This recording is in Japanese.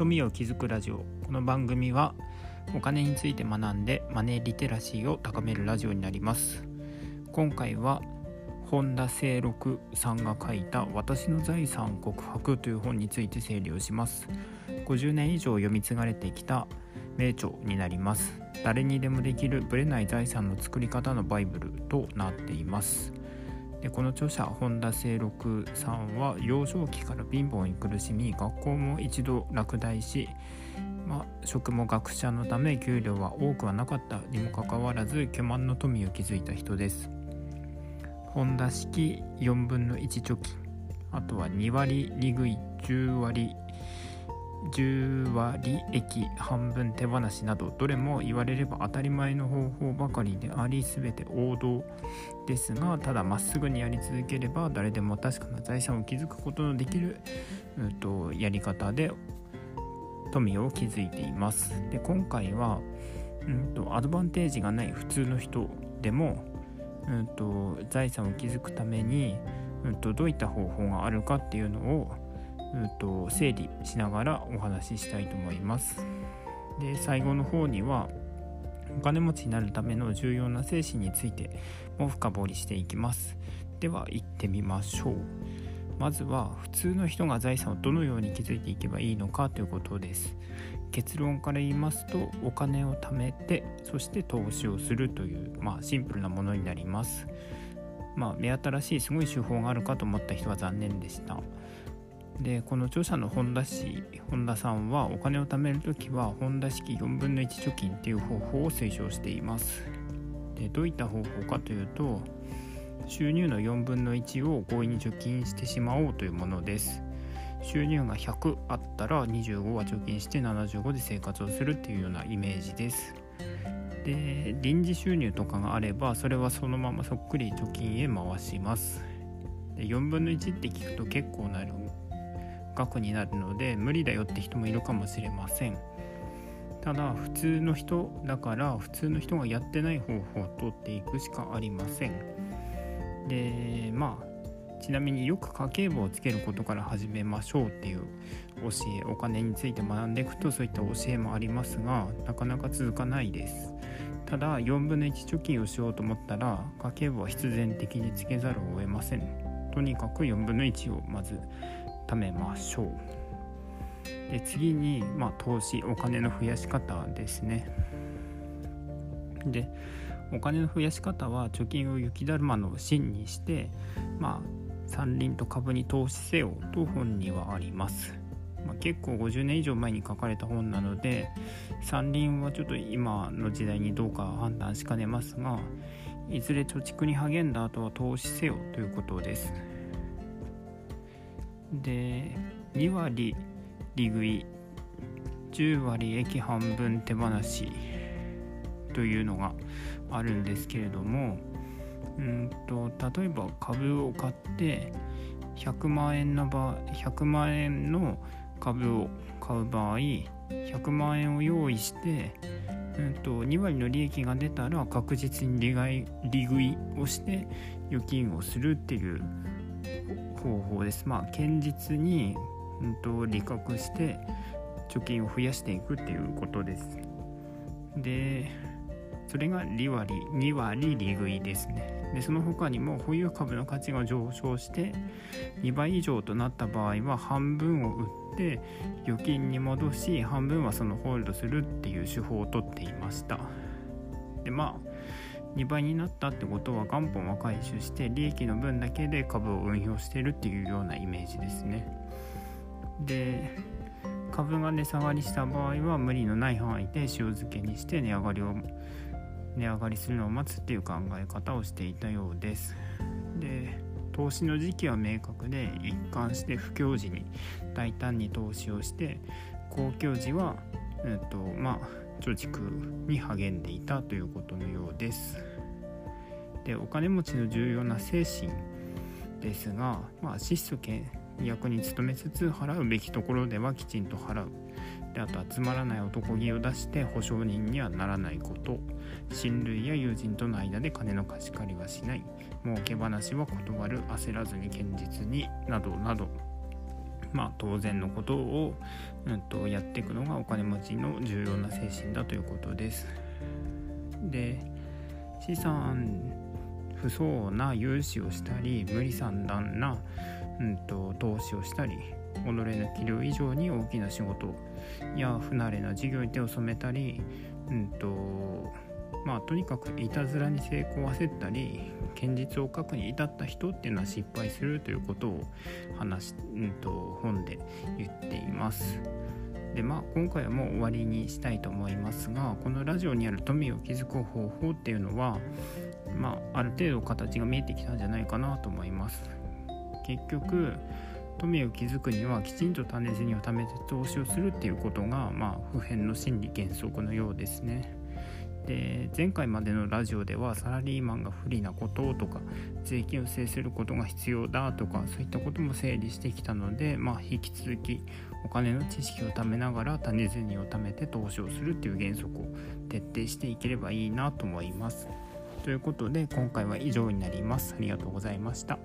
富を築くラジオ。この番組はお金について学んでマネーリテラシーを高めるラジオになります。今回は本田清六さんが書いた「私の財産告白」という本について整理をします。50年以上読み継がれてきた名著になります。誰にでもできるブレない財産の作り方のバイブルとなっています。でこの著者本田清六さんは幼少期から貧乏に苦しみ学校も一度落第し、まあ、職も学者のため給料は多くはなかったにもかかわらず巨万の富を築いた人です。本田式4分の1貯金あとは2割利食い10割10割益半分手放しなどどれも言われれば当たり前の方法ばかりであり全て王道ですがただまっすぐにやり続ければ誰でも確かな財産を築くことのできる、うんと、やり方で富を築いています。で今回は、うんと、アドバンテージがない普通の人でも、うんと、財産を築くために、うん、とどういった方法があるかっていうのをうんと整理しながらお話ししたいと思います。で最後の方にはお金持ちになるための重要な精神についても深掘りしていきます。では行ってみましょう。まずは普通の人が財産をどのように築いていけばいいのかということです。結論から言いますとお金を貯めてそして投資をするという、まあ、シンプルなものになります。まあ、目新しいすごい手法があるかと思った人は残念でした。でこの著者の本田氏本田さんはお金を貯める時は本田式4分の1貯金っていう方法を推奨しています。でどういった方法かというと収入の4分の1を強引に貯金してしまおうというものです。収入が100あったら25は貯金して75で生活をするっていうようなイメージです。で臨時収入とかがあればそれはそのままそっくり貯金へ回します。で4分の1って聞くと結構なる額になるので無理だよって人もいるかもしれません。ただ普通の人だから普通の人がやってない方法を取っていくしかありません。でまあちなみによく家計簿をつけることから始めましょうっていう教えお金について学んでいくとそういった教えもありますがなかなか続かないです。ただ4分の1貯金をしようと思ったら家計簿は必然的につけざるを得ません。とにかく4分の1をまずめましょう。で次に、まあ、投資お金の増やし方ですね。でお金の増やし方は貯金を雪だるまの芯にしてまあ山林と株に投資せよと本にはあります、まあ、結構50年以上前に書かれた本なので山林はちょっと今の時代にどうか判断しかねますがいずれ貯蓄に励んだ後は投資せよということです。で2割利食い10割益半分手放しというのがあるんですけれどもうんと例えば株を買って100万円の場100万円の株を買う場合100万円を用意して、うんと、2割の利益が出たら確実に利害利食いをして預金をするっていう方法です。まあ堅実に、うんと、利確して貯金を増やしていくっていうことです。でそれが利割2割利食いですね。でその他にも保有株の価値が上昇して2倍以上となった場合は半分を売って預金に戻し半分はそのホールドするっていう手法をとっていました。でまあ2倍になったってことは元本は回収して利益の分だけで株を運用してるっていうようなイメージですね。で株が値下がりした場合は無理のない範囲で塩漬けにして値上がりを値上がりするのを待つっていう考え方をしていたようです。で投資の時期は明確で一貫して不況時に大胆に投資をして公共時は、えっとまあ貯蓄に励んでいたということのようです。でお金持ちの重要な精神ですが、まあ、質素倹約に努めつつ払うべきところではきちんと払う。であとはつまらない男気を出して保証人にはならないこと。親類や友人との間で金の貸し借りはしない。儲け話は断る。焦らずに堅実に。などなど。まあ、当然のことを、うんと、やっていくのがお金持ちの重要な精神だということです。で資産不相な融資をしたり無理算段な、うんと、投資をしたり己の器量以上に大きな仕事や不慣れな事業に手を染めたり、うんとまあ、とにかくいたずらに成功を焦ったり現実を書くに至った人っていうのは失敗するということを話、うんと、本で言っています。でまあ今回はもう終わりにしたいと思いますがこのラジオにある富を築く方法っていうのはまあある程度形が見えてきたんじゃないかなと思います。結局富を築くにはきちんと種銭を貯めて投資をするっていうことが、まあ、普遍の心理原則のようですね。で前回までのラジオではサラリーマンが不利なこととか税金を制することが必要だとかそういったことも整理してきたので、まあ、引き続きお金の知識を貯めながら種銭を貯めて投資をするっていう原則を徹底していければいいなと思います。ということで今回は以上になります。ありがとうございました。